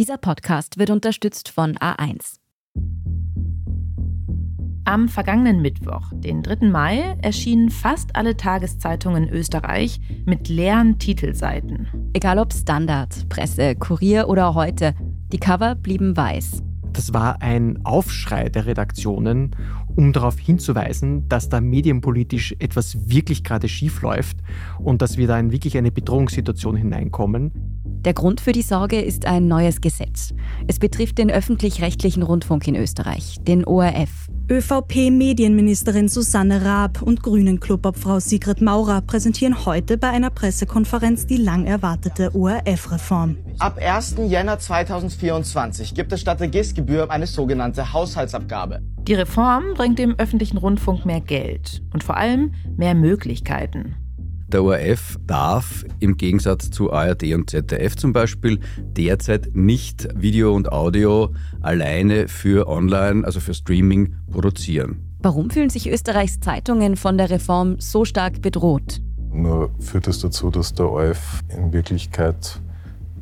Dieser Podcast wird unterstützt von A1. Am vergangenen Mittwoch, den 3. Mai, erschienen fast alle Tageszeitungen in Österreich mit leeren Titelseiten. Egal ob Standard, Presse, Kurier oder heute, die Cover blieben weiß. Das war ein Aufschrei der Redaktionen, um darauf hinzuweisen, dass da medienpolitisch etwas wirklich gerade schief läuft und dass wir da in wirklich eine Bedrohungssituation hineinkommen. Der Grund für die Sorge ist ein neues Gesetz. Es betrifft den öffentlich-rechtlichen Rundfunk in Österreich, den ORF. ÖVP-Medienministerin Susanne Raab und Grünen-Clubobfrau Sigrid Maurer präsentieren heute bei einer Pressekonferenz die lang erwartete ORF-Reform. Ab 1. Jänner 2024 gibt es statt Registergebühr eine sogenannte Haushaltsabgabe. Die Reform bringt dem öffentlichen Rundfunk mehr Geld und vor allem mehr Möglichkeiten. Der ORF darf im Gegensatz zu ARD und ZDF zum Beispiel derzeit nicht Video und Audio alleine für Online, also für Streaming, produzieren. Warum fühlen sich Österreichs Zeitungen von der Reform so stark bedroht? Nur führt es dazu, dass der ORF in Wirklichkeit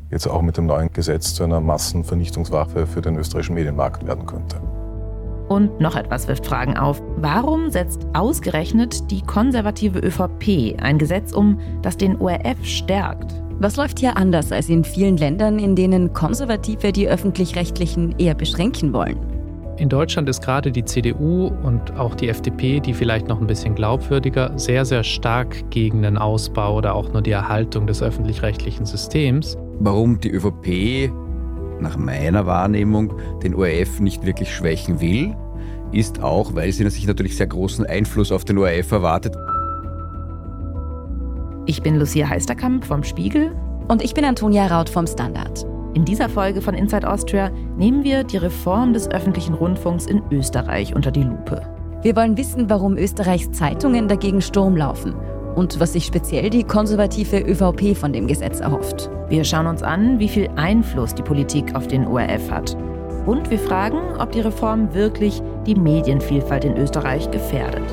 jetzt auch mit dem neuen Gesetz zu einer Massenvernichtungswaffe für den österreichischen Medienmarkt werden könnte. Und noch etwas wirft Fragen auf. Warum setzt ausgerechnet die konservative ÖVP ein Gesetz um, das den ORF stärkt? Was läuft hier anders als in vielen Ländern, in denen Konservative die öffentlich-rechtlichen eher beschränken wollen? In Deutschland ist gerade die CDU und auch die FDP, die vielleicht noch ein bisschen glaubwürdiger, sehr, sehr stark gegen den Ausbau oder auch nur die Erhaltung des öffentlich-rechtlichen Systems. Warum die ÖVP nach meiner Wahrnehmung den ORF nicht wirklich schwächen will, ist auch, weil sie sich natürlich sehr großen Einfluss auf den ORF erwartet. Ich bin Lucia Heisterkamp vom Spiegel. Und ich bin Antonia Raut vom Standard. In dieser Folge von Inside Austria nehmen wir die Reform des öffentlichen Rundfunks in Österreich unter die Lupe. Wir wollen wissen, warum Österreichs Zeitungen dagegen Sturm laufen und was sich speziell die konservative ÖVP von dem Gesetz erhofft. Wir schauen uns an, wie viel Einfluss die Politik auf den ORF hat. Und wir fragen, ob die Reform wirklich die Medienvielfalt in Österreich gefährdet.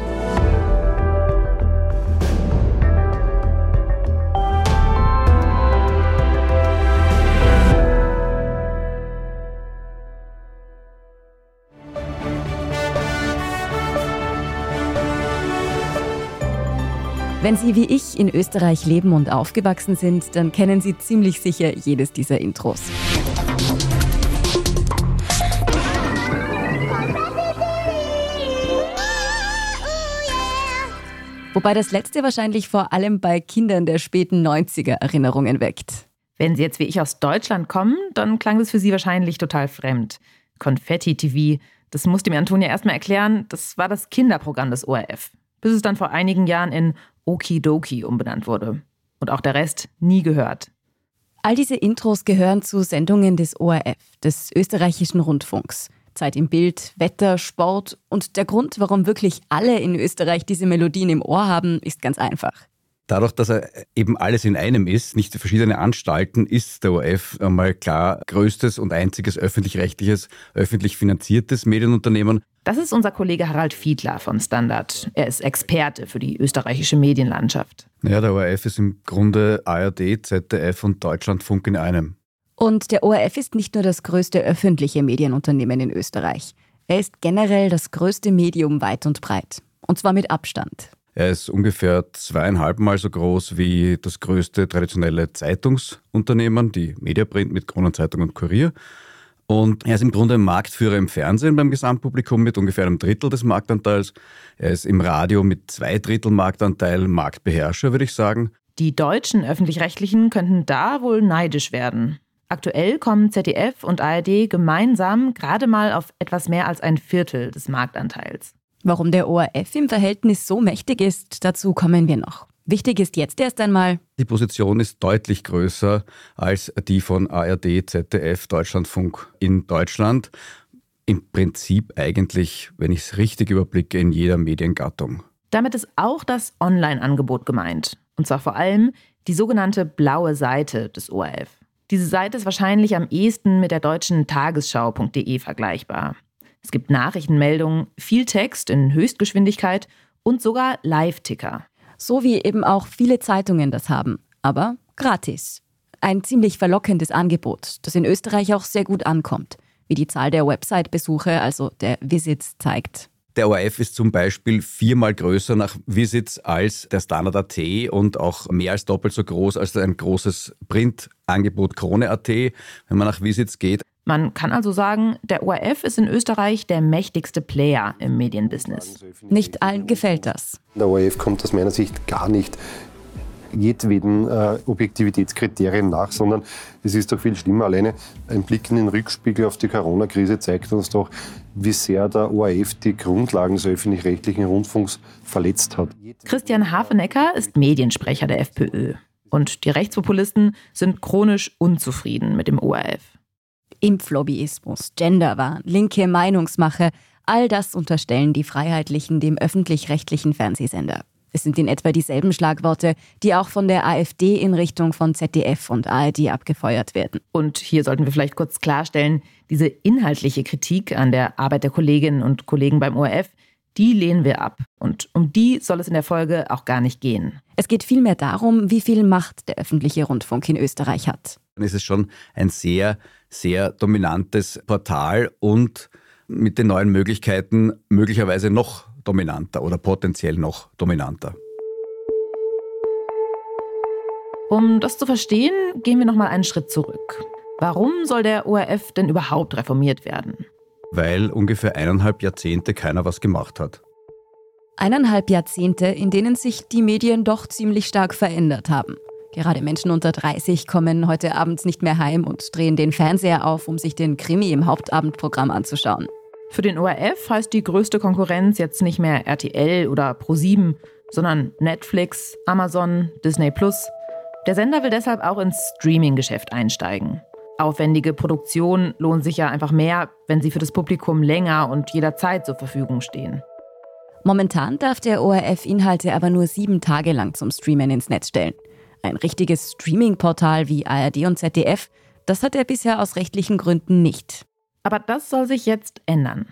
Wenn Sie wie ich in Österreich leben und aufgewachsen sind, dann kennen Sie ziemlich sicher jedes dieser Intros. Wobei das letzte wahrscheinlich vor allem bei Kindern der späten 90er Erinnerungen weckt. Wenn Sie jetzt wie ich aus Deutschland kommen, dann klang das für Sie wahrscheinlich total fremd. Konfetti-TV, das musste mir Antonia erstmal erklären, das war das Kinderprogramm des ORF. Bis es dann vor einigen Jahren in Okidoki umbenannt wurde. Und auch der Rest nie gehört. All diese Intros gehören zu Sendungen des ORF, des österreichischen Rundfunks. Zeit im Bild, Wetter, Sport und der Grund, warum wirklich alle in Österreich diese Melodien im Ohr haben, ist ganz einfach. Dadurch, dass er eben alles in einem ist, nicht verschiedene Anstalten, ist der ORF einmal klar größtes und einziges öffentlich-rechtliches, öffentlich finanziertes Medienunternehmen. Das ist unser Kollege Harald Fiedler von Standard. Er ist Experte für die österreichische Medienlandschaft. Ja, der ORF ist im Grunde ARD, ZDF und Deutschlandfunk in einem. Und der ORF ist nicht nur das größte öffentliche Medienunternehmen in Österreich. Er ist generell das größte Medium weit und breit. Und zwar mit Abstand. Er ist ungefähr zweieinhalb Mal so groß wie das größte traditionelle Zeitungsunternehmen, die Mediaprint mit Kronenzeitung und Kurier. Und er ist im Grunde Marktführer im Fernsehen beim Gesamtpublikum mit ungefähr einem Drittel des Marktanteils. Er ist im Radio mit zwei Drittel Marktanteil Marktbeherrscher, würde ich sagen. Die deutschen öffentlich-rechtlichen könnten da wohl neidisch werden. Aktuell kommen ZDF und ARD gemeinsam gerade mal auf etwas mehr als ein Viertel des Marktanteils. Warum der ORF im Verhältnis so mächtig ist, dazu kommen wir noch. Wichtig ist jetzt erst einmal, die Position ist deutlich größer als die von ARD, ZDF, Deutschlandfunk in Deutschland. Im Prinzip eigentlich, wenn ich es richtig überblicke, in jeder Mediengattung. Damit ist auch das Online-Angebot gemeint. Und zwar vor allem die sogenannte blaue Seite des ORF. Diese Seite ist wahrscheinlich am ehesten mit der deutschen Tagesschau.de vergleichbar. Es gibt Nachrichtenmeldungen, viel Text in Höchstgeschwindigkeit und sogar Live-Ticker. So wie eben auch viele Zeitungen das haben, aber gratis. Ein ziemlich verlockendes Angebot, das in Österreich auch sehr gut ankommt, wie die Zahl der Website-Besuche, also der Visits, zeigt. Der ORF ist zum Beispiel viermal größer nach Visits als der Standard.at und auch mehr als doppelt so groß als ein großes Printangebot Krone.at, wenn man nach Visits geht. Man kann also sagen, der ORF ist in Österreich der mächtigste Player im Medienbusiness. Nicht allen gefällt das. Der ORF kommt aus meiner Sicht gar nicht jedweden äh, Objektivitätskriterien nach, sondern es ist doch viel schlimmer. Alleine ein Blick in den Rückspiegel auf die Corona-Krise zeigt uns doch, wie sehr der ORF die Grundlagen des öffentlich-rechtlichen Rundfunks verletzt hat. Christian Hafenecker ist Mediensprecher der FPÖ. Und die Rechtspopulisten sind chronisch unzufrieden mit dem ORF. Impflobbyismus, Genderwahn, linke Meinungsmache, all das unterstellen die Freiheitlichen dem öffentlich-rechtlichen Fernsehsender. Es sind in etwa dieselben Schlagworte, die auch von der AfD in Richtung von ZDF und ARD abgefeuert werden. Und hier sollten wir vielleicht kurz klarstellen, diese inhaltliche Kritik an der Arbeit der Kolleginnen und Kollegen beim ORF, die lehnen wir ab. Und um die soll es in der Folge auch gar nicht gehen. Es geht vielmehr darum, wie viel Macht der öffentliche Rundfunk in Österreich hat. Dann ist es schon ein sehr, sehr dominantes Portal und mit den neuen Möglichkeiten möglicherweise noch dominanter oder potenziell noch dominanter. Um das zu verstehen, gehen wir noch mal einen Schritt zurück. Warum soll der ORF denn überhaupt reformiert werden? Weil ungefähr eineinhalb Jahrzehnte keiner was gemacht hat. Eineinhalb Jahrzehnte, in denen sich die Medien doch ziemlich stark verändert haben. Gerade Menschen unter 30 kommen heute abends nicht mehr heim und drehen den Fernseher auf, um sich den Krimi im Hauptabendprogramm anzuschauen. Für den ORF heißt die größte Konkurrenz jetzt nicht mehr RTL oder Pro7, sondern Netflix, Amazon, Disney Plus. Der Sender will deshalb auch ins Streaming-Geschäft einsteigen. Aufwendige Produktionen lohnen sich ja einfach mehr, wenn sie für das Publikum länger und jederzeit zur Verfügung stehen. Momentan darf der ORF Inhalte aber nur sieben Tage lang zum Streamen ins Netz stellen. Ein richtiges Streaming-Portal wie ARD und ZDF, das hat er bisher aus rechtlichen Gründen nicht. Aber das soll sich jetzt ändern.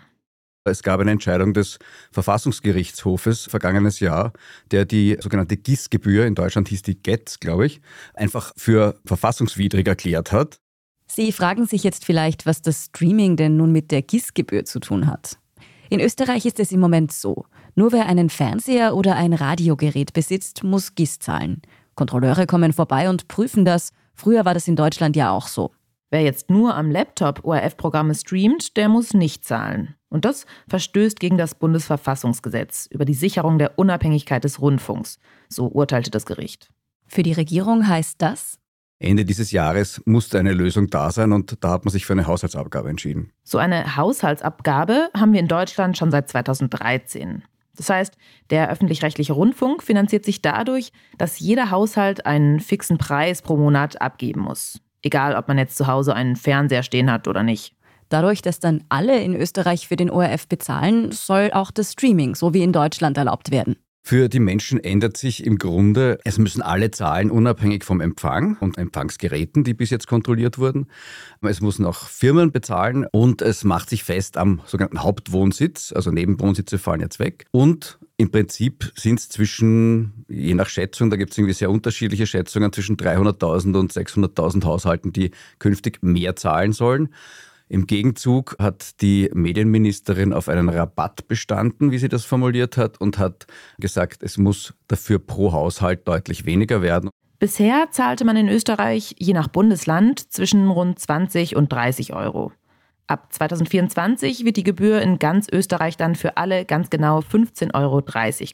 Es gab eine Entscheidung des Verfassungsgerichtshofes vergangenes Jahr, der die sogenannte GIS-Gebühr, in Deutschland hieß die GETS, glaube ich, einfach für verfassungswidrig erklärt hat. Sie fragen sich jetzt vielleicht, was das Streaming denn nun mit der GIS-Gebühr zu tun hat. In Österreich ist es im Moment so. Nur wer einen Fernseher oder ein Radiogerät besitzt, muss GIS zahlen. Kontrolleure kommen vorbei und prüfen das. Früher war das in Deutschland ja auch so. Wer jetzt nur am Laptop ORF-Programme streamt, der muss nicht zahlen. Und das verstößt gegen das Bundesverfassungsgesetz über die Sicherung der Unabhängigkeit des Rundfunks. So urteilte das Gericht. Für die Regierung heißt das? Ende dieses Jahres musste eine Lösung da sein und da hat man sich für eine Haushaltsabgabe entschieden. So eine Haushaltsabgabe haben wir in Deutschland schon seit 2013. Das heißt, der öffentlich-rechtliche Rundfunk finanziert sich dadurch, dass jeder Haushalt einen fixen Preis pro Monat abgeben muss. Egal, ob man jetzt zu Hause einen Fernseher stehen hat oder nicht. Dadurch, dass dann alle in Österreich für den ORF bezahlen, soll auch das Streaming so wie in Deutschland erlaubt werden. Für die Menschen ändert sich im Grunde, es müssen alle zahlen, unabhängig vom Empfang und Empfangsgeräten, die bis jetzt kontrolliert wurden. Es müssen auch Firmen bezahlen und es macht sich fest am sogenannten Hauptwohnsitz, also Nebenwohnsitze fallen jetzt weg. Und im Prinzip sind es zwischen, je nach Schätzung, da gibt es irgendwie sehr unterschiedliche Schätzungen, zwischen 300.000 und 600.000 Haushalten, die künftig mehr zahlen sollen. Im Gegenzug hat die Medienministerin auf einen Rabatt bestanden, wie sie das formuliert hat, und hat gesagt, es muss dafür pro Haushalt deutlich weniger werden. Bisher zahlte man in Österreich je nach Bundesland zwischen rund 20 und 30 Euro. Ab 2024 wird die Gebühr in ganz Österreich dann für alle ganz genau 15,30 Euro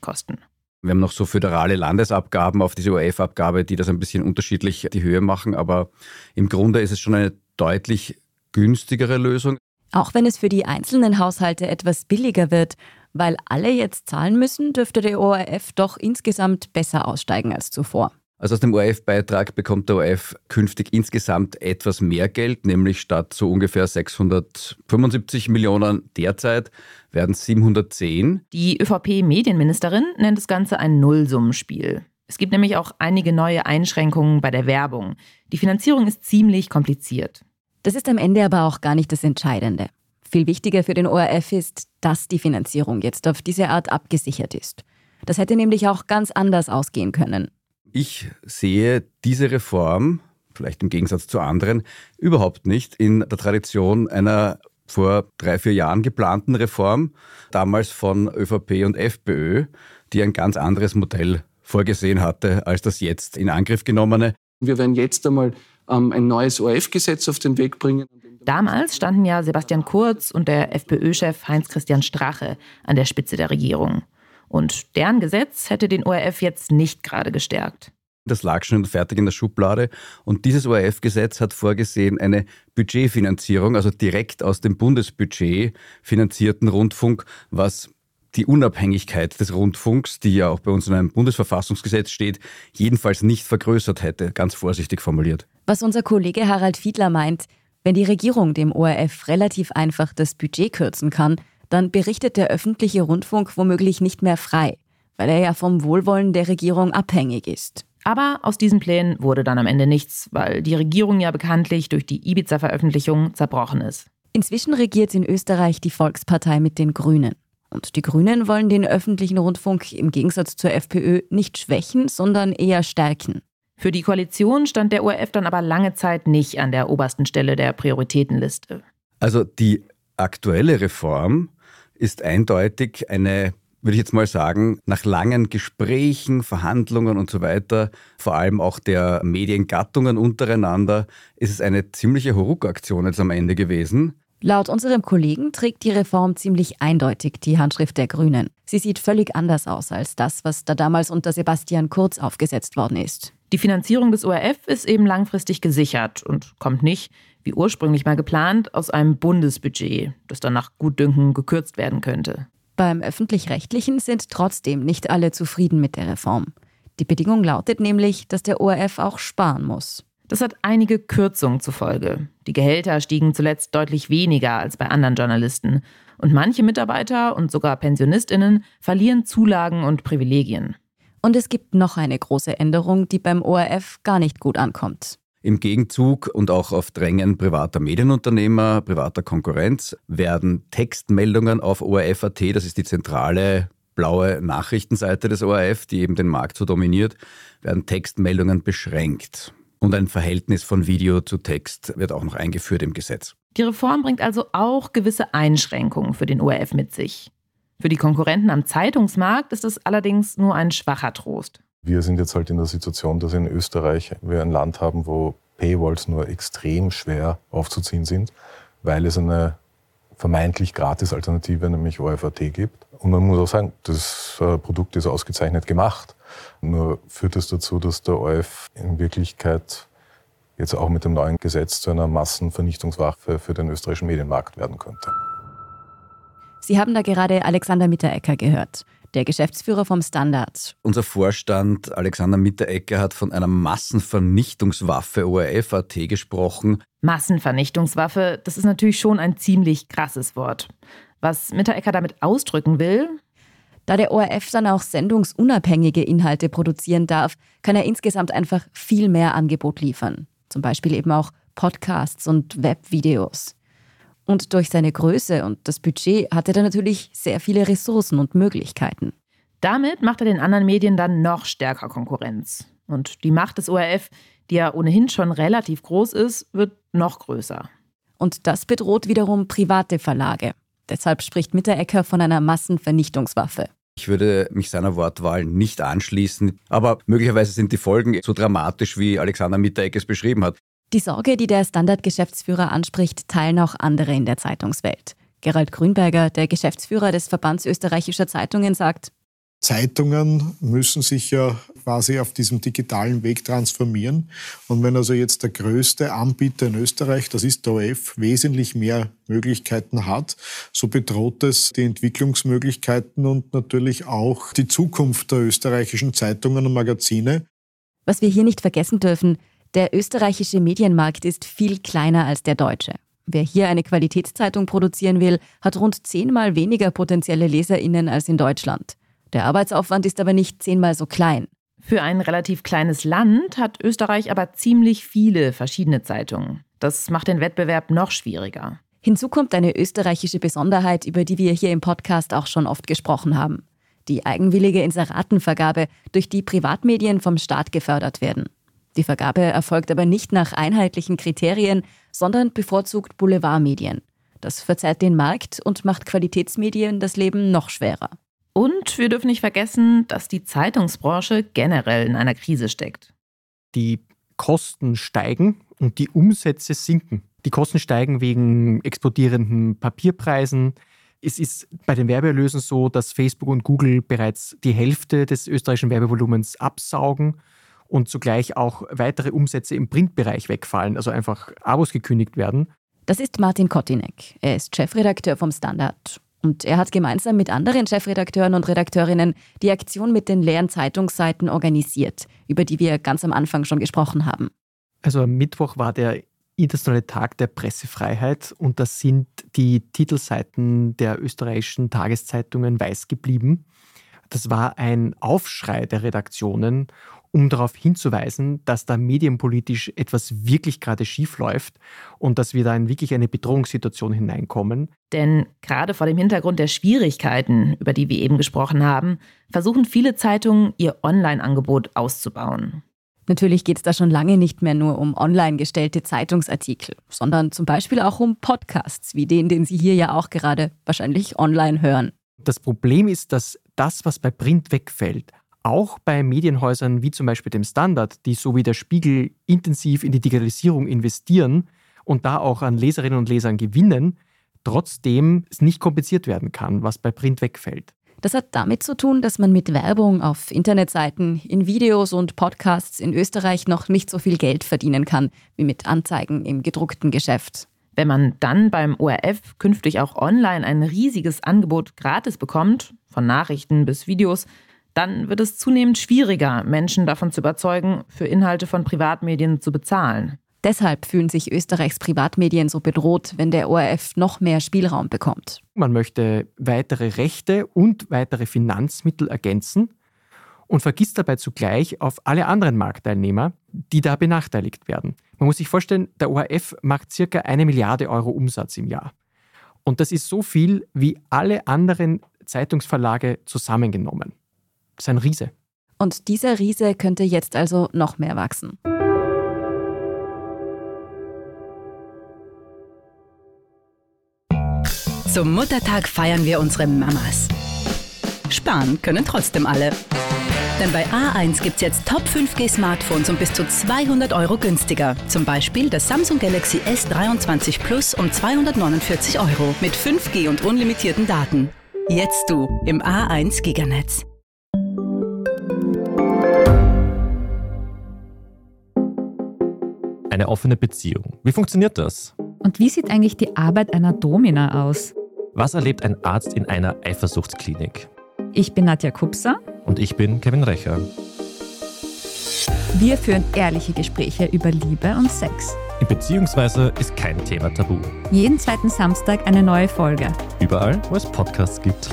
kosten. Wir haben noch so föderale Landesabgaben auf diese ORF-Abgabe, die das ein bisschen unterschiedlich die Höhe machen, aber im Grunde ist es schon eine deutlich günstigere Lösung. Auch wenn es für die einzelnen Haushalte etwas billiger wird, weil alle jetzt zahlen müssen, dürfte der ORF doch insgesamt besser aussteigen als zuvor. Also aus dem ORF-Beitrag bekommt der ORF künftig insgesamt etwas mehr Geld, nämlich statt so ungefähr 675 Millionen derzeit werden 710. Die ÖVP-Medienministerin nennt das Ganze ein Nullsummenspiel. Es gibt nämlich auch einige neue Einschränkungen bei der Werbung. Die Finanzierung ist ziemlich kompliziert. Das ist am Ende aber auch gar nicht das Entscheidende. Viel wichtiger für den ORF ist, dass die Finanzierung jetzt auf diese Art abgesichert ist. Das hätte nämlich auch ganz anders ausgehen können. Ich sehe diese Reform, vielleicht im Gegensatz zu anderen, überhaupt nicht in der Tradition einer vor drei, vier Jahren geplanten Reform, damals von ÖVP und FPÖ, die ein ganz anderes Modell vorgesehen hatte als das jetzt in Angriff genommene. Wir werden jetzt einmal ähm, ein neues ORF-Gesetz auf den Weg bringen. Damals standen ja Sebastian Kurz und der FPÖ-Chef Heinz-Christian Strache an der Spitze der Regierung. Und deren Gesetz hätte den ORF jetzt nicht gerade gestärkt. Das lag schon fertig in der Schublade. Und dieses ORF-Gesetz hat vorgesehen, eine Budgetfinanzierung, also direkt aus dem Bundesbudget finanzierten Rundfunk, was die Unabhängigkeit des Rundfunks, die ja auch bei uns in einem Bundesverfassungsgesetz steht, jedenfalls nicht vergrößert hätte, ganz vorsichtig formuliert. Was unser Kollege Harald Fiedler meint, wenn die Regierung dem ORF relativ einfach das Budget kürzen kann, dann berichtet der öffentliche Rundfunk womöglich nicht mehr frei, weil er ja vom Wohlwollen der Regierung abhängig ist. Aber aus diesen Plänen wurde dann am Ende nichts, weil die Regierung ja bekanntlich durch die Ibiza-Veröffentlichung zerbrochen ist. Inzwischen regiert in Österreich die Volkspartei mit den Grünen. Und die Grünen wollen den öffentlichen Rundfunk im Gegensatz zur FPÖ nicht schwächen, sondern eher stärken. Für die Koalition stand der ORF dann aber lange Zeit nicht an der obersten Stelle der Prioritätenliste. Also die aktuelle Reform ist eindeutig eine, würde ich jetzt mal sagen, nach langen Gesprächen, Verhandlungen und so weiter, vor allem auch der Mediengattungen untereinander, ist es eine ziemliche Huruk-Aktion jetzt am Ende gewesen. Laut unserem Kollegen trägt die Reform ziemlich eindeutig die Handschrift der Grünen. Sie sieht völlig anders aus als das, was da damals unter Sebastian Kurz aufgesetzt worden ist. Die Finanzierung des ORF ist eben langfristig gesichert und kommt nicht, wie ursprünglich mal geplant, aus einem Bundesbudget, das dann nach Gutdünken gekürzt werden könnte. Beim öffentlich-rechtlichen sind trotzdem nicht alle zufrieden mit der Reform. Die Bedingung lautet nämlich, dass der ORF auch sparen muss. Das hat einige Kürzungen zur Folge. Die Gehälter stiegen zuletzt deutlich weniger als bei anderen Journalisten. Und manche Mitarbeiter und sogar Pensionistinnen verlieren Zulagen und Privilegien. Und es gibt noch eine große Änderung, die beim ORF gar nicht gut ankommt. Im Gegenzug und auch auf Drängen privater Medienunternehmer, privater Konkurrenz werden Textmeldungen auf ORF.at, das ist die zentrale blaue Nachrichtenseite des ORF, die eben den Markt so dominiert, werden Textmeldungen beschränkt. Und ein Verhältnis von Video zu Text wird auch noch eingeführt im Gesetz. Die Reform bringt also auch gewisse Einschränkungen für den ORF mit sich. Für die Konkurrenten am Zeitungsmarkt ist es allerdings nur ein schwacher Trost. Wir sind jetzt halt in der Situation, dass in Österreich wir ein Land haben, wo Paywalls nur extrem schwer aufzuziehen sind, weil es eine vermeintlich gratis Alternative, nämlich ORFAT gibt. Und man muss auch sagen, das äh, Produkt ist ausgezeichnet gemacht. Nur führt es das dazu, dass der ORF in Wirklichkeit jetzt auch mit dem neuen Gesetz zu einer Massenvernichtungswaffe für den österreichischen Medienmarkt werden könnte. Sie haben da gerade Alexander Mitterecker gehört, der Geschäftsführer vom Standard. Unser Vorstand Alexander Mitterecker hat von einer Massenvernichtungswaffe ORF.at gesprochen. Massenvernichtungswaffe, das ist natürlich schon ein ziemlich krasses Wort. Was Mitterecker damit ausdrücken will, da der ORF dann auch sendungsunabhängige Inhalte produzieren darf, kann er insgesamt einfach viel mehr Angebot liefern. Zum Beispiel eben auch Podcasts und Webvideos. Und durch seine Größe und das Budget hat er dann natürlich sehr viele Ressourcen und Möglichkeiten. Damit macht er den anderen Medien dann noch stärker Konkurrenz. Und die Macht des ORF, die ja ohnehin schon relativ groß ist, wird noch größer. Und das bedroht wiederum private Verlage. Deshalb spricht Mitterecker von einer Massenvernichtungswaffe. Ich würde mich seiner Wortwahl nicht anschließen, aber möglicherweise sind die Folgen so dramatisch, wie Alexander Mitterecker es beschrieben hat. Die Sorge, die der Standard-Geschäftsführer anspricht, teilen auch andere in der Zeitungswelt. Gerald Grünberger, der Geschäftsführer des Verbands österreichischer Zeitungen, sagt, Zeitungen müssen sich ja quasi auf diesem digitalen Weg transformieren. Und wenn also jetzt der größte Anbieter in Österreich, das ist der OF, wesentlich mehr Möglichkeiten hat, so bedroht es die Entwicklungsmöglichkeiten und natürlich auch die Zukunft der österreichischen Zeitungen und Magazine. Was wir hier nicht vergessen dürfen, der österreichische Medienmarkt ist viel kleiner als der deutsche. Wer hier eine Qualitätszeitung produzieren will, hat rund zehnmal weniger potenzielle Leserinnen als in Deutschland. Der Arbeitsaufwand ist aber nicht zehnmal so klein. Für ein relativ kleines Land hat Österreich aber ziemlich viele verschiedene Zeitungen. Das macht den Wettbewerb noch schwieriger. Hinzu kommt eine österreichische Besonderheit, über die wir hier im Podcast auch schon oft gesprochen haben. Die eigenwillige Inseratenvergabe, durch die Privatmedien vom Staat gefördert werden. Die Vergabe erfolgt aber nicht nach einheitlichen Kriterien, sondern bevorzugt Boulevardmedien. Das verzerrt den Markt und macht Qualitätsmedien das Leben noch schwerer. Und wir dürfen nicht vergessen, dass die Zeitungsbranche generell in einer Krise steckt. Die Kosten steigen und die Umsätze sinken. Die Kosten steigen wegen explodierenden Papierpreisen. Es ist bei den Werbeerlösen so, dass Facebook und Google bereits die Hälfte des österreichischen Werbevolumens absaugen und zugleich auch weitere Umsätze im Printbereich wegfallen, also einfach Abos gekündigt werden. Das ist Martin Kotinek. Er ist Chefredakteur vom Standard. Und er hat gemeinsam mit anderen Chefredakteuren und Redakteurinnen die Aktion mit den leeren Zeitungsseiten organisiert, über die wir ganz am Anfang schon gesprochen haben. Also am Mittwoch war der internationale Tag der Pressefreiheit und da sind die Titelseiten der österreichischen Tageszeitungen weiß geblieben. Das war ein Aufschrei der Redaktionen um darauf hinzuweisen, dass da medienpolitisch etwas wirklich gerade schief läuft und dass wir da in wirklich eine Bedrohungssituation hineinkommen. Denn gerade vor dem Hintergrund der Schwierigkeiten, über die wir eben gesprochen haben, versuchen viele Zeitungen, ihr Online-Angebot auszubauen. Natürlich geht es da schon lange nicht mehr nur um online gestellte Zeitungsartikel, sondern zum Beispiel auch um Podcasts, wie den, den Sie hier ja auch gerade wahrscheinlich online hören. Das Problem ist, dass das, was bei Print wegfällt, auch bei Medienhäusern wie zum Beispiel dem Standard, die so wie der Spiegel intensiv in die Digitalisierung investieren und da auch an Leserinnen und Lesern gewinnen, trotzdem es nicht kompensiert werden kann, was bei Print wegfällt. Das hat damit zu tun, dass man mit Werbung auf Internetseiten, in Videos und Podcasts in Österreich noch nicht so viel Geld verdienen kann wie mit Anzeigen im gedruckten Geschäft. Wenn man dann beim ORF künftig auch online ein riesiges Angebot gratis bekommt, von Nachrichten bis Videos, dann wird es zunehmend schwieriger, Menschen davon zu überzeugen, für Inhalte von Privatmedien zu bezahlen. Deshalb fühlen sich Österreichs Privatmedien so bedroht, wenn der ORF noch mehr Spielraum bekommt. Man möchte weitere Rechte und weitere Finanzmittel ergänzen und vergisst dabei zugleich auf alle anderen Marktteilnehmer, die da benachteiligt werden. Man muss sich vorstellen, der ORF macht circa eine Milliarde Euro Umsatz im Jahr. Und das ist so viel wie alle anderen Zeitungsverlage zusammengenommen. Das ist ein Riese. Und dieser Riese könnte jetzt also noch mehr wachsen. Zum Muttertag feiern wir unsere Mamas. Sparen können trotzdem alle. Denn bei A1 gibt es jetzt Top 5G Smartphones um bis zu 200 Euro günstiger. Zum Beispiel das Samsung Galaxy S23 Plus um 249 Euro mit 5G und unlimitierten Daten. Jetzt du im A1 Giganetz. Eine offene Beziehung. Wie funktioniert das? Und wie sieht eigentlich die Arbeit einer Domina aus? Was erlebt ein Arzt in einer Eifersuchtsklinik? Ich bin Nadja Kupser. Und ich bin Kevin Recher. Wir führen ehrliche Gespräche über Liebe und Sex. In Beziehungsweise ist kein Thema tabu. Jeden zweiten Samstag eine neue Folge. Überall, wo es Podcasts gibt.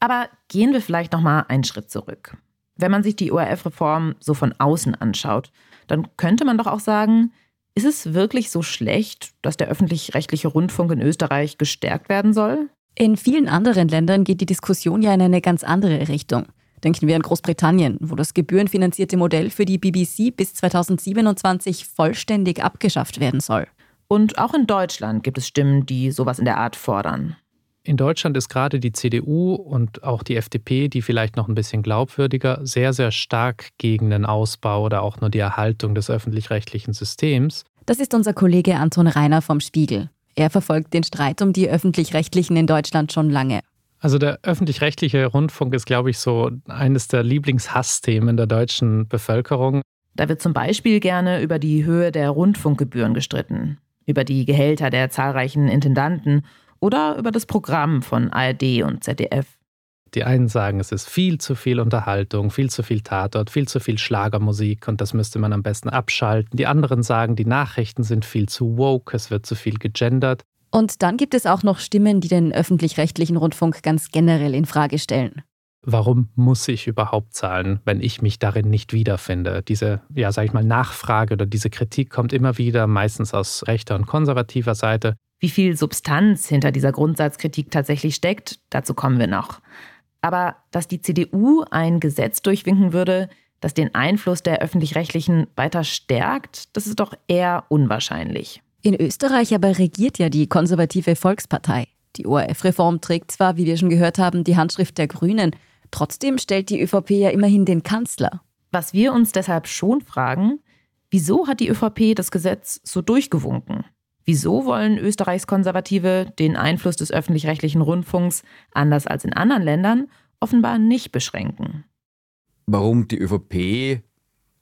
Aber gehen wir vielleicht noch mal einen Schritt zurück. Wenn man sich die ORF-Reform so von außen anschaut, dann könnte man doch auch sagen, ist es wirklich so schlecht, dass der öffentlich-rechtliche Rundfunk in Österreich gestärkt werden soll? In vielen anderen Ländern geht die Diskussion ja in eine ganz andere Richtung. Denken wir an Großbritannien, wo das gebührenfinanzierte Modell für die BBC bis 2027 vollständig abgeschafft werden soll. Und auch in Deutschland gibt es Stimmen, die sowas in der Art fordern. In Deutschland ist gerade die CDU und auch die FDP, die vielleicht noch ein bisschen glaubwürdiger, sehr, sehr stark gegen den Ausbau oder auch nur die Erhaltung des öffentlich-rechtlichen Systems. Das ist unser Kollege Anton Reiner vom Spiegel. Er verfolgt den Streit um die öffentlich-rechtlichen in Deutschland schon lange. Also der öffentlich-rechtliche Rundfunk ist, glaube ich, so eines der Lieblingshassthemen der deutschen Bevölkerung. Da wird zum Beispiel gerne über die Höhe der Rundfunkgebühren gestritten, über die Gehälter der zahlreichen Intendanten oder über das Programm von ARD und ZDF. Die einen sagen, es ist viel zu viel Unterhaltung, viel zu viel Tatort, viel zu viel Schlagermusik und das müsste man am besten abschalten. Die anderen sagen, die Nachrichten sind viel zu woke, es wird zu viel gegendert. Und dann gibt es auch noch Stimmen, die den öffentlich-rechtlichen Rundfunk ganz generell in Frage stellen. Warum muss ich überhaupt zahlen, wenn ich mich darin nicht wiederfinde? Diese, ja, sag ich mal, Nachfrage oder diese Kritik kommt immer wieder, meistens aus rechter und konservativer Seite. Wie viel Substanz hinter dieser Grundsatzkritik tatsächlich steckt, dazu kommen wir noch. Aber dass die CDU ein Gesetz durchwinken würde, das den Einfluss der öffentlich-rechtlichen weiter stärkt, das ist doch eher unwahrscheinlich. In Österreich aber regiert ja die konservative Volkspartei. Die ORF-Reform trägt zwar, wie wir schon gehört haben, die Handschrift der Grünen, trotzdem stellt die ÖVP ja immerhin den Kanzler. Was wir uns deshalb schon fragen, wieso hat die ÖVP das Gesetz so durchgewunken? Wieso wollen Österreichs Konservative den Einfluss des öffentlich-rechtlichen Rundfunks, anders als in anderen Ländern, offenbar nicht beschränken? Warum die ÖVP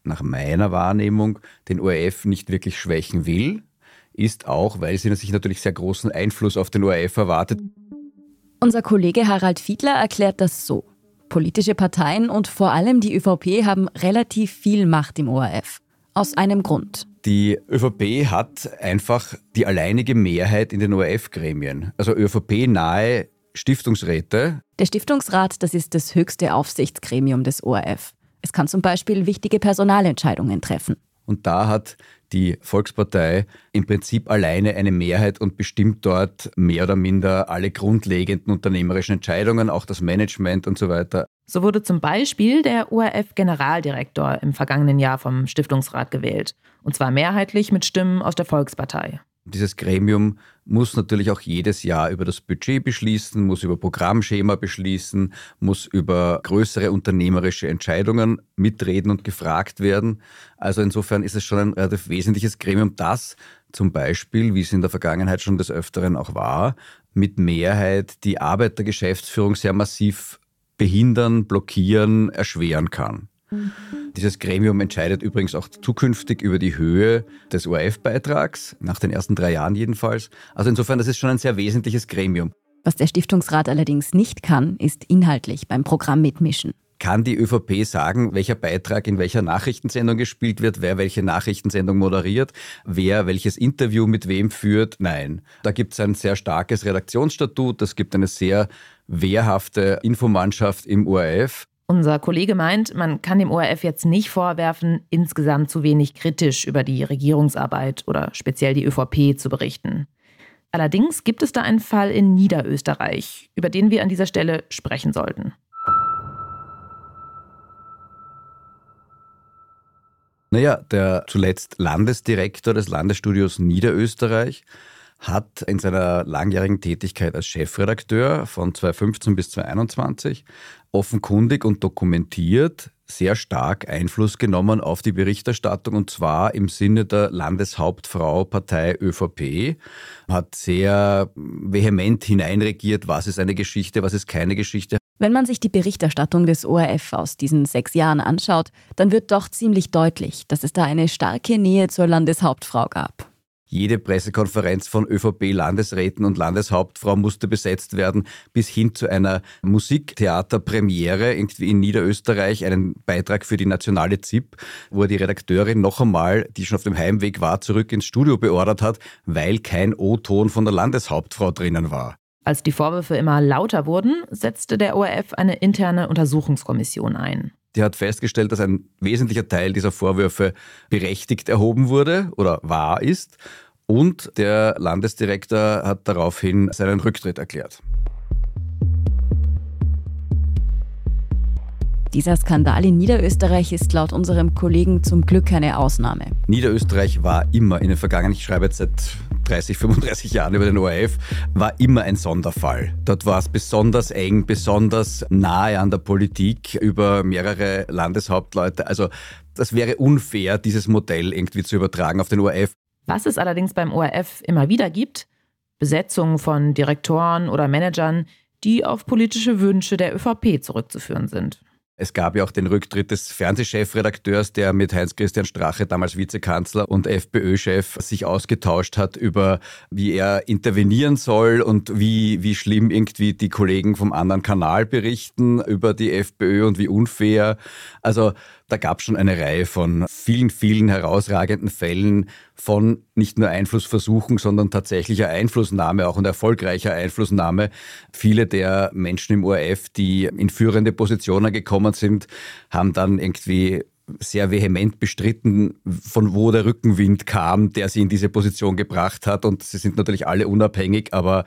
nach meiner Wahrnehmung den ORF nicht wirklich schwächen will, ist auch, weil sie sich natürlich sehr großen Einfluss auf den ORF erwartet. Unser Kollege Harald Fiedler erklärt das so. Politische Parteien und vor allem die ÖVP haben relativ viel Macht im ORF. Aus einem Grund. Die ÖVP hat einfach die alleinige Mehrheit in den ORF-Gremien. Also ÖVP-nahe Stiftungsräte. Der Stiftungsrat, das ist das höchste Aufsichtsgremium des ORF. Es kann zum Beispiel wichtige Personalentscheidungen treffen. Und da hat die Volkspartei im Prinzip alleine eine Mehrheit und bestimmt dort mehr oder minder alle grundlegenden unternehmerischen Entscheidungen, auch das Management und so weiter. So wurde zum Beispiel der ORF-Generaldirektor im vergangenen Jahr vom Stiftungsrat gewählt. Und zwar mehrheitlich mit Stimmen aus der Volkspartei. Dieses Gremium muss natürlich auch jedes Jahr über das Budget beschließen, muss über Programmschema beschließen, muss über größere unternehmerische Entscheidungen mitreden und gefragt werden. Also insofern ist es schon ein relativ wesentliches Gremium, das zum Beispiel, wie es in der Vergangenheit schon des Öfteren auch war, mit Mehrheit die Arbeit der Geschäftsführung sehr massiv behindern, blockieren, erschweren kann. Mhm. Dieses Gremium entscheidet übrigens auch zukünftig über die Höhe des ORF-Beitrags, nach den ersten drei Jahren jedenfalls. Also insofern, das ist schon ein sehr wesentliches Gremium. Was der Stiftungsrat allerdings nicht kann, ist inhaltlich beim Programm mitmischen. Kann die ÖVP sagen, welcher Beitrag in welcher Nachrichtensendung gespielt wird, wer welche Nachrichtensendung moderiert, wer welches Interview mit wem führt? Nein. Da gibt es ein sehr starkes Redaktionsstatut, es gibt eine sehr wehrhafte Infomannschaft im ORF. Unser Kollege meint, man kann dem ORF jetzt nicht vorwerfen, insgesamt zu wenig kritisch über die Regierungsarbeit oder speziell die ÖVP zu berichten. Allerdings gibt es da einen Fall in Niederösterreich, über den wir an dieser Stelle sprechen sollten. Naja, der zuletzt Landesdirektor des Landesstudios Niederösterreich hat in seiner langjährigen Tätigkeit als Chefredakteur von 2015 bis 2021 offenkundig und dokumentiert sehr stark Einfluss genommen auf die Berichterstattung und zwar im Sinne der Landeshauptfrau Partei ÖVP, hat sehr vehement hineinregiert, was ist eine Geschichte, was ist keine Geschichte. Wenn man sich die Berichterstattung des ORF aus diesen sechs Jahren anschaut, dann wird doch ziemlich deutlich, dass es da eine starke Nähe zur Landeshauptfrau gab. Jede Pressekonferenz von ÖVP-Landesräten und Landeshauptfrau musste besetzt werden, bis hin zu einer Musiktheaterpremiere in Niederösterreich, einen Beitrag für die nationale ZIP, wo die Redakteurin noch einmal, die schon auf dem Heimweg war, zurück ins Studio beordert hat, weil kein O-Ton von der Landeshauptfrau drinnen war. Als die Vorwürfe immer lauter wurden, setzte der ORF eine interne Untersuchungskommission ein. Die hat festgestellt, dass ein wesentlicher Teil dieser Vorwürfe berechtigt erhoben wurde oder wahr ist. Und der Landesdirektor hat daraufhin seinen Rücktritt erklärt. Dieser Skandal in Niederösterreich ist laut unserem Kollegen zum Glück keine Ausnahme. Niederösterreich war immer in den vergangenen, ich schreibe jetzt seit 30, 35 Jahren über den ORF, war immer ein Sonderfall. Dort war es besonders eng, besonders nahe an der Politik über mehrere Landeshauptleute. Also das wäre unfair, dieses Modell irgendwie zu übertragen auf den ORF. Was es allerdings beim ORF immer wieder gibt, Besetzungen von Direktoren oder Managern, die auf politische Wünsche der ÖVP zurückzuführen sind. Es gab ja auch den Rücktritt des Fernsehchefredakteurs, der mit Heinz-Christian Strache, damals Vizekanzler und FPÖ-Chef, sich ausgetauscht hat über, wie er intervenieren soll und wie, wie schlimm irgendwie die Kollegen vom anderen Kanal berichten über die FPÖ und wie unfair. Also da gab es schon eine Reihe von vielen, vielen herausragenden Fällen von nicht nur Einflussversuchen, sondern tatsächlicher Einflussnahme, auch und erfolgreicher Einflussnahme. Viele der Menschen im ORF, die in führende Positionen gekommen sind, haben dann irgendwie sehr vehement bestritten, von wo der Rückenwind kam, der sie in diese Position gebracht hat. Und sie sind natürlich alle unabhängig, aber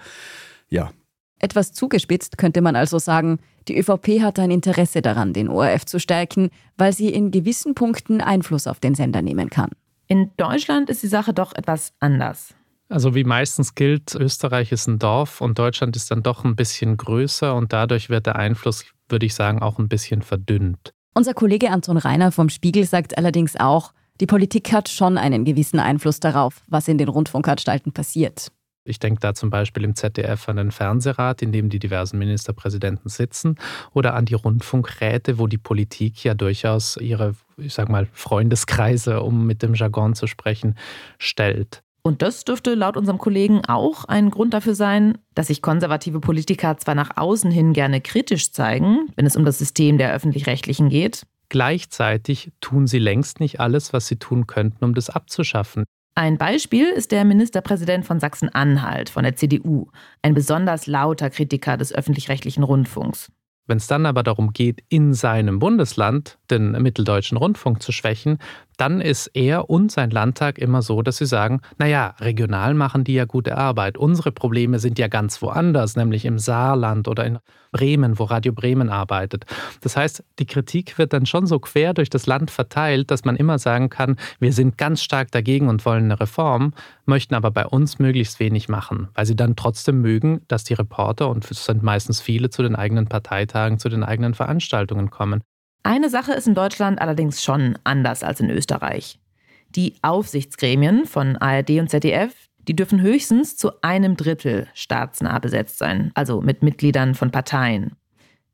ja, Etwas zugespitzt könnte man also sagen, die ÖVP hat ein Interesse daran, den ORF zu stärken, weil sie in gewissen Punkten Einfluss auf den Sender nehmen kann. In Deutschland ist die Sache doch etwas anders. Also wie meistens gilt, Österreich ist ein Dorf und Deutschland ist dann doch ein bisschen größer und dadurch wird der Einfluss, würde ich sagen, auch ein bisschen verdünnt. Unser Kollege Anton Reiner vom Spiegel sagt allerdings auch, die Politik hat schon einen gewissen Einfluss darauf, was in den Rundfunkanstalten passiert. Ich denke da zum Beispiel im ZDF an den Fernsehrat, in dem die diversen Ministerpräsidenten sitzen, oder an die Rundfunkräte, wo die Politik ja durchaus ihre, ich sag mal, Freundeskreise, um mit dem Jargon zu sprechen, stellt. Und das dürfte laut unserem Kollegen auch ein Grund dafür sein, dass sich konservative Politiker zwar nach außen hin gerne kritisch zeigen, wenn es um das System der öffentlich-rechtlichen geht. Gleichzeitig tun sie längst nicht alles, was sie tun könnten, um das abzuschaffen. Ein Beispiel ist der Ministerpräsident von Sachsen-Anhalt von der CDU, ein besonders lauter Kritiker des öffentlich-rechtlichen Rundfunks. Wenn es dann aber darum geht, in seinem Bundesland den mitteldeutschen Rundfunk zu schwächen, dann ist er und sein Landtag immer so, dass sie sagen, naja, regional machen die ja gute Arbeit. Unsere Probleme sind ja ganz woanders, nämlich im Saarland oder in Bremen, wo Radio Bremen arbeitet. Das heißt, die Kritik wird dann schon so quer durch das Land verteilt, dass man immer sagen kann, wir sind ganz stark dagegen und wollen eine Reform, möchten aber bei uns möglichst wenig machen, weil sie dann trotzdem mögen, dass die Reporter, und es sind meistens viele, zu den eigenen Parteitagen, zu den eigenen Veranstaltungen kommen. Eine Sache ist in Deutschland allerdings schon anders als in Österreich. Die Aufsichtsgremien von ARD und ZDF, die dürfen höchstens zu einem Drittel staatsnah besetzt sein, also mit Mitgliedern von Parteien.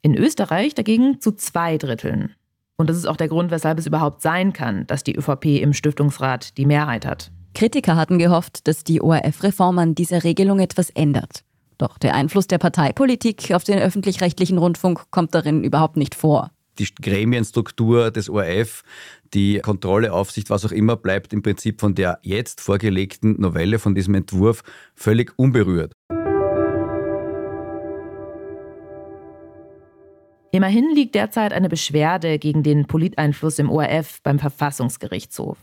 In Österreich dagegen zu zwei Dritteln. Und das ist auch der Grund, weshalb es überhaupt sein kann, dass die ÖVP im Stiftungsrat die Mehrheit hat. Kritiker hatten gehofft, dass die ORF-Reform an dieser Regelung etwas ändert. Doch der Einfluss der Parteipolitik auf den öffentlich-rechtlichen Rundfunk kommt darin überhaupt nicht vor die Gremienstruktur des ORF, die Kontrolle, Aufsicht, was auch immer, bleibt im Prinzip von der jetzt vorgelegten Novelle, von diesem Entwurf völlig unberührt. Immerhin liegt derzeit eine Beschwerde gegen den Politeinfluss im ORF beim Verfassungsgerichtshof.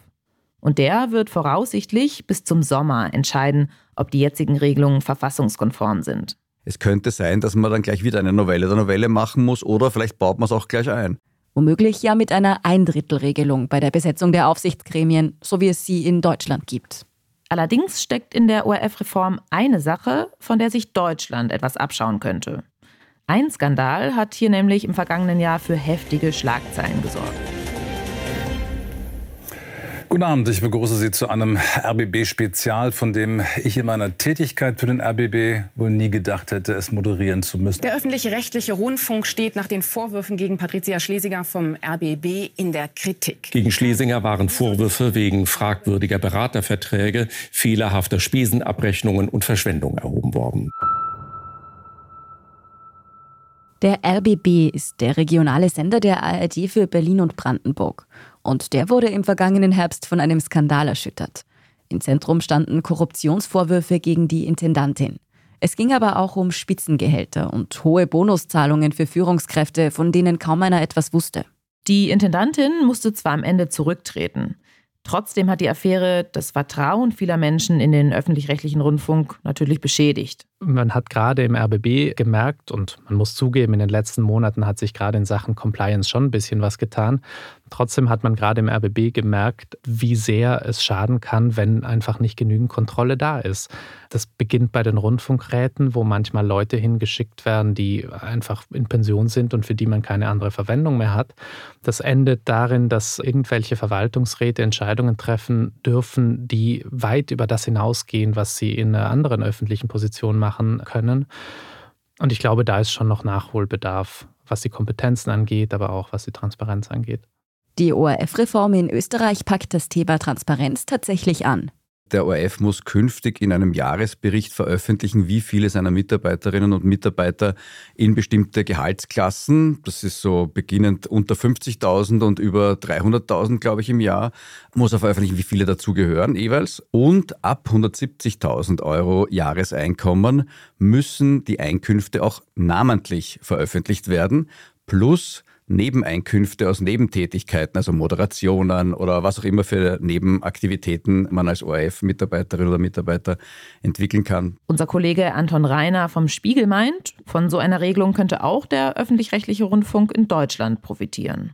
Und der wird voraussichtlich bis zum Sommer entscheiden, ob die jetzigen Regelungen verfassungskonform sind. Es könnte sein, dass man dann gleich wieder eine Novelle der Novelle machen muss oder vielleicht baut man es auch gleich ein. Womöglich ja mit einer Eindrittelregelung bei der Besetzung der Aufsichtsgremien, so wie es sie in Deutschland gibt. Allerdings steckt in der ORF-Reform eine Sache, von der sich Deutschland etwas abschauen könnte. Ein Skandal hat hier nämlich im vergangenen Jahr für heftige Schlagzeilen gesorgt. Guten Abend, ich begrüße Sie zu einem RBB-Spezial, von dem ich in meiner Tätigkeit für den RBB wohl nie gedacht hätte, es moderieren zu müssen. Der öffentlich-rechtliche Rundfunk steht nach den Vorwürfen gegen Patricia Schlesinger vom RBB in der Kritik. Gegen Schlesinger waren Vorwürfe wegen fragwürdiger Beraterverträge, fehlerhafter Spesenabrechnungen und Verschwendung erhoben worden. Der RBB ist der regionale Sender der ARD für Berlin und Brandenburg. Und der wurde im vergangenen Herbst von einem Skandal erschüttert. Im Zentrum standen Korruptionsvorwürfe gegen die Intendantin. Es ging aber auch um Spitzengehälter und hohe Bonuszahlungen für Führungskräfte, von denen kaum einer etwas wusste. Die Intendantin musste zwar am Ende zurücktreten, Trotzdem hat die Affäre das Vertrauen vieler Menschen in den öffentlich-rechtlichen Rundfunk natürlich beschädigt. Man hat gerade im RBB gemerkt, und man muss zugeben, in den letzten Monaten hat sich gerade in Sachen Compliance schon ein bisschen was getan. Trotzdem hat man gerade im RBB gemerkt, wie sehr es schaden kann, wenn einfach nicht genügend Kontrolle da ist. Das beginnt bei den Rundfunkräten, wo manchmal Leute hingeschickt werden, die einfach in Pension sind und für die man keine andere Verwendung mehr hat. Das endet darin, dass irgendwelche Verwaltungsräte Entscheidungen treffen dürfen, die weit über das hinausgehen, was sie in einer anderen öffentlichen Position machen können. Und ich glaube, da ist schon noch Nachholbedarf, was die Kompetenzen angeht, aber auch was die Transparenz angeht. Die ORF-Reform in Österreich packt das Thema Transparenz tatsächlich an. Der ORF muss künftig in einem Jahresbericht veröffentlichen, wie viele seiner Mitarbeiterinnen und Mitarbeiter in bestimmte Gehaltsklassen, das ist so beginnend unter 50.000 und über 300.000, glaube ich, im Jahr, muss er veröffentlichen, wie viele dazugehören jeweils. Und ab 170.000 Euro Jahreseinkommen müssen die Einkünfte auch namentlich veröffentlicht werden, plus Nebeneinkünfte aus Nebentätigkeiten, also Moderationen oder was auch immer für Nebenaktivitäten man als ORF-Mitarbeiterin oder Mitarbeiter entwickeln kann. Unser Kollege Anton Reiner vom Spiegel meint, von so einer Regelung könnte auch der öffentlich-rechtliche Rundfunk in Deutschland profitieren.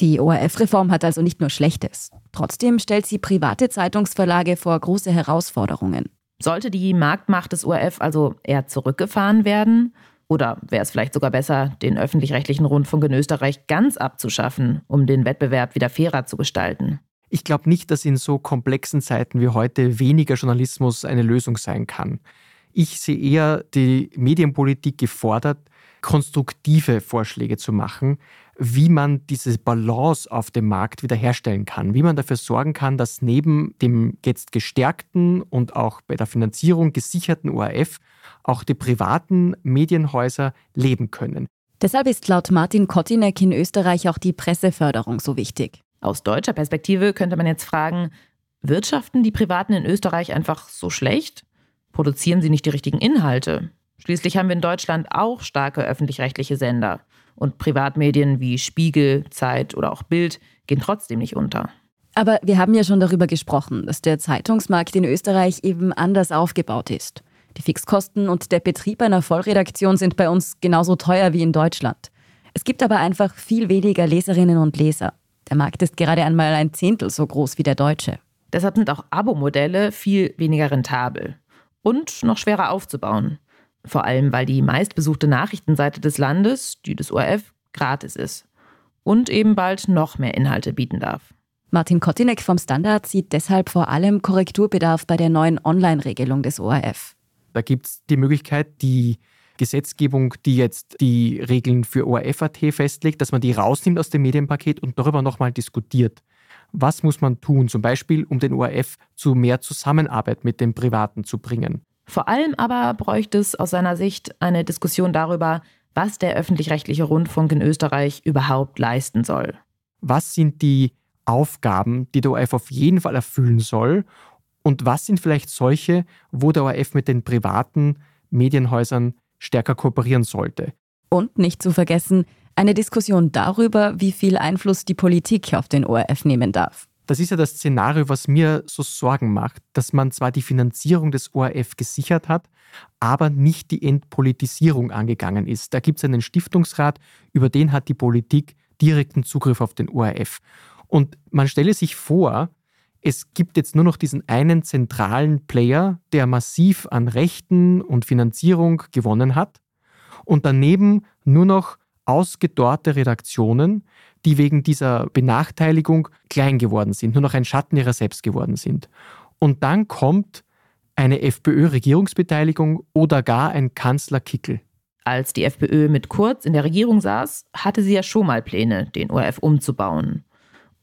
Die ORF-Reform hat also nicht nur Schlechtes. Trotzdem stellt sie private Zeitungsverlage vor große Herausforderungen. Sollte die Marktmacht des ORF also eher zurückgefahren werden? Oder wäre es vielleicht sogar besser, den öffentlich-rechtlichen Rundfunk in Österreich ganz abzuschaffen, um den Wettbewerb wieder fairer zu gestalten? Ich glaube nicht, dass in so komplexen Zeiten wie heute weniger Journalismus eine Lösung sein kann. Ich sehe eher die Medienpolitik gefordert, konstruktive Vorschläge zu machen, wie man diese Balance auf dem Markt wiederherstellen kann, wie man dafür sorgen kann, dass neben dem jetzt gestärkten und auch bei der Finanzierung gesicherten ORF auch die privaten Medienhäuser leben können. Deshalb ist laut Martin Kottinek in Österreich auch die Presseförderung so wichtig. Aus deutscher Perspektive könnte man jetzt fragen, wirtschaften die Privaten in Österreich einfach so schlecht? Produzieren sie nicht die richtigen Inhalte? Schließlich haben wir in Deutschland auch starke öffentlich-rechtliche Sender. Und Privatmedien wie Spiegel, Zeit oder auch Bild gehen trotzdem nicht unter. Aber wir haben ja schon darüber gesprochen, dass der Zeitungsmarkt in Österreich eben anders aufgebaut ist. Die Fixkosten und der Betrieb einer Vollredaktion sind bei uns genauso teuer wie in Deutschland. Es gibt aber einfach viel weniger Leserinnen und Leser. Der Markt ist gerade einmal ein Zehntel so groß wie der deutsche. Deshalb sind auch Abo-Modelle viel weniger rentabel und noch schwerer aufzubauen. Vor allem, weil die meistbesuchte Nachrichtenseite des Landes, die des ORF, gratis ist. Und eben bald noch mehr Inhalte bieten darf. Martin Kottinek vom Standard sieht deshalb vor allem Korrekturbedarf bei der neuen Online-Regelung des ORF. Da gibt es die Möglichkeit, die Gesetzgebung, die jetzt die Regeln für ORF.at festlegt, dass man die rausnimmt aus dem Medienpaket und darüber nochmal diskutiert. Was muss man tun, zum Beispiel, um den ORF zu mehr Zusammenarbeit mit den Privaten zu bringen? Vor allem aber bräuchte es aus seiner Sicht eine Diskussion darüber, was der öffentlich-rechtliche Rundfunk in Österreich überhaupt leisten soll. Was sind die Aufgaben, die der ORF auf jeden Fall erfüllen soll? Und was sind vielleicht solche, wo der ORF mit den privaten Medienhäusern stärker kooperieren sollte? Und nicht zu vergessen, eine Diskussion darüber, wie viel Einfluss die Politik auf den ORF nehmen darf. Das ist ja das Szenario, was mir so Sorgen macht, dass man zwar die Finanzierung des ORF gesichert hat, aber nicht die Entpolitisierung angegangen ist. Da gibt es einen Stiftungsrat, über den hat die Politik direkten Zugriff auf den ORF. Und man stelle sich vor, es gibt jetzt nur noch diesen einen zentralen Player, der massiv an Rechten und Finanzierung gewonnen hat und daneben nur noch ausgedorrte Redaktionen, die wegen dieser Benachteiligung klein geworden sind, nur noch ein Schatten ihrer selbst geworden sind. Und dann kommt eine FPÖ-Regierungsbeteiligung oder gar ein Kanzlerkickel. Als die FPÖ mit Kurz in der Regierung saß, hatte sie ja schon mal Pläne, den ORF umzubauen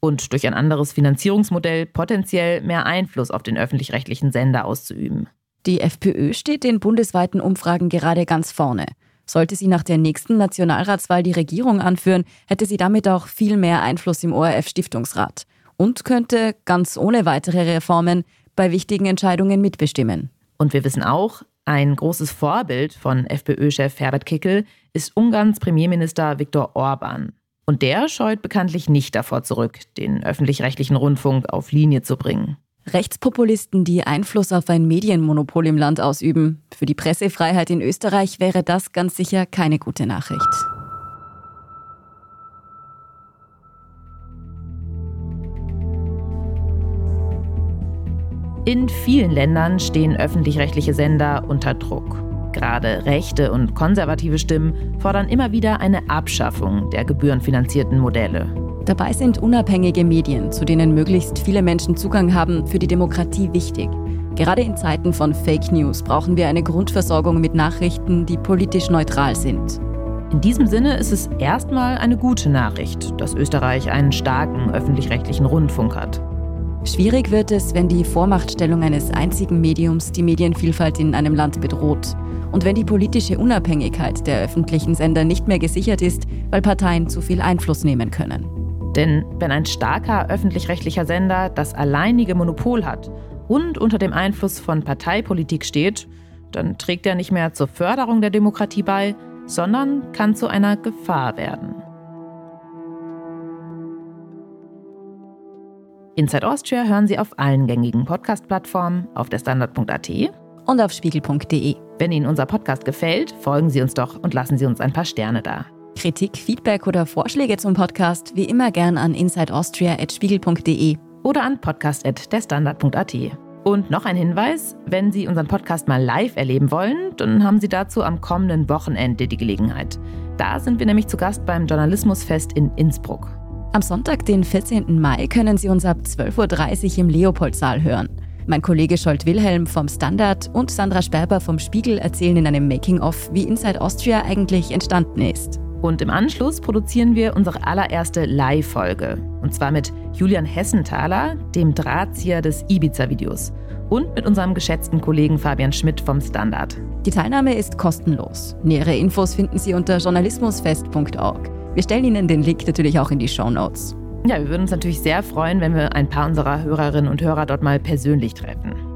und durch ein anderes Finanzierungsmodell potenziell mehr Einfluss auf den öffentlich-rechtlichen Sender auszuüben. Die FPÖ steht in bundesweiten Umfragen gerade ganz vorne. Sollte sie nach der nächsten Nationalratswahl die Regierung anführen, hätte sie damit auch viel mehr Einfluss im ORF-Stiftungsrat und könnte ganz ohne weitere Reformen bei wichtigen Entscheidungen mitbestimmen. Und wir wissen auch, ein großes Vorbild von FPÖ-Chef Herbert Kickel ist Ungarns Premierminister Viktor Orban. Und der scheut bekanntlich nicht davor zurück, den öffentlich-rechtlichen Rundfunk auf Linie zu bringen. Rechtspopulisten, die Einfluss auf ein Medienmonopol im Land ausüben. Für die Pressefreiheit in Österreich wäre das ganz sicher keine gute Nachricht. In vielen Ländern stehen öffentlich-rechtliche Sender unter Druck. Gerade rechte und konservative Stimmen fordern immer wieder eine Abschaffung der gebührenfinanzierten Modelle. Dabei sind unabhängige Medien, zu denen möglichst viele Menschen Zugang haben, für die Demokratie wichtig. Gerade in Zeiten von Fake News brauchen wir eine Grundversorgung mit Nachrichten, die politisch neutral sind. In diesem Sinne ist es erstmal eine gute Nachricht, dass Österreich einen starken öffentlich-rechtlichen Rundfunk hat. Schwierig wird es, wenn die Vormachtstellung eines einzigen Mediums die Medienvielfalt in einem Land bedroht und wenn die politische Unabhängigkeit der öffentlichen Sender nicht mehr gesichert ist, weil Parteien zu viel Einfluss nehmen können. Denn wenn ein starker öffentlich-rechtlicher Sender das alleinige Monopol hat und unter dem Einfluss von Parteipolitik steht, dann trägt er nicht mehr zur Förderung der Demokratie bei, sondern kann zu einer Gefahr werden. Inside Austria hören Sie auf allen gängigen Podcast-Plattformen, auf der Standard.at und auf spiegel.de. Wenn Ihnen unser Podcast gefällt, folgen Sie uns doch und lassen Sie uns ein paar Sterne da. Kritik, Feedback oder Vorschläge zum Podcast wie immer gern an insideaustria.spiegel.de oder an podcast.derstandard.at. Und noch ein Hinweis, wenn Sie unseren Podcast mal live erleben wollen, dann haben Sie dazu am kommenden Wochenende die Gelegenheit. Da sind wir nämlich zu Gast beim Journalismusfest in Innsbruck. Am Sonntag, den 14. Mai, können Sie uns ab 12.30 Uhr im Leopoldsaal hören. Mein Kollege Scholt Wilhelm vom Standard und Sandra Sperber vom Spiegel erzählen in einem Making-of, wie Inside Austria eigentlich entstanden ist. Und im Anschluss produzieren wir unsere allererste Live-Folge. Und zwar mit Julian Hessenthaler, dem Drahtzieher des Ibiza-Videos. Und mit unserem geschätzten Kollegen Fabian Schmidt vom Standard. Die Teilnahme ist kostenlos. Nähere Infos finden Sie unter journalismusfest.org. Wir stellen Ihnen den Link natürlich auch in die Show Notes. Ja, wir würden uns natürlich sehr freuen, wenn wir ein paar unserer Hörerinnen und Hörer dort mal persönlich treffen.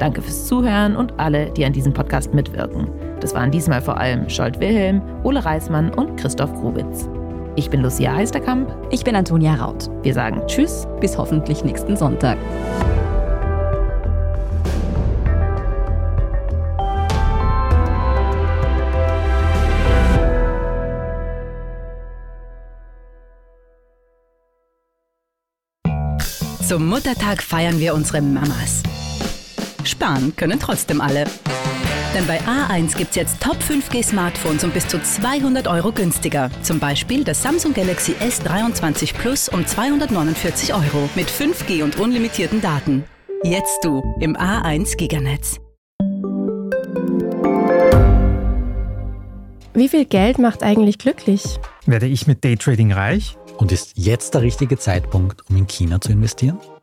Danke fürs Zuhören und alle, die an diesem Podcast mitwirken. Das waren diesmal vor allem Scholt Wilhelm, Ole Reismann und Christoph Grubitz. Ich bin Lucia Heisterkamp. Ich bin Antonia Raut. Wir sagen Tschüss, bis hoffentlich nächsten Sonntag. Zum Muttertag feiern wir unsere Mamas. Sparen können trotzdem alle. Denn bei A1 gibt es jetzt Top 5G Smartphones um bis zu 200 Euro günstiger. Zum Beispiel das Samsung Galaxy S23 Plus um 249 Euro mit 5G und unlimitierten Daten. Jetzt du im A1 Giganetz. Wie viel Geld macht eigentlich glücklich? Werde ich mit Daytrading reich? Und ist jetzt der richtige Zeitpunkt, um in China zu investieren?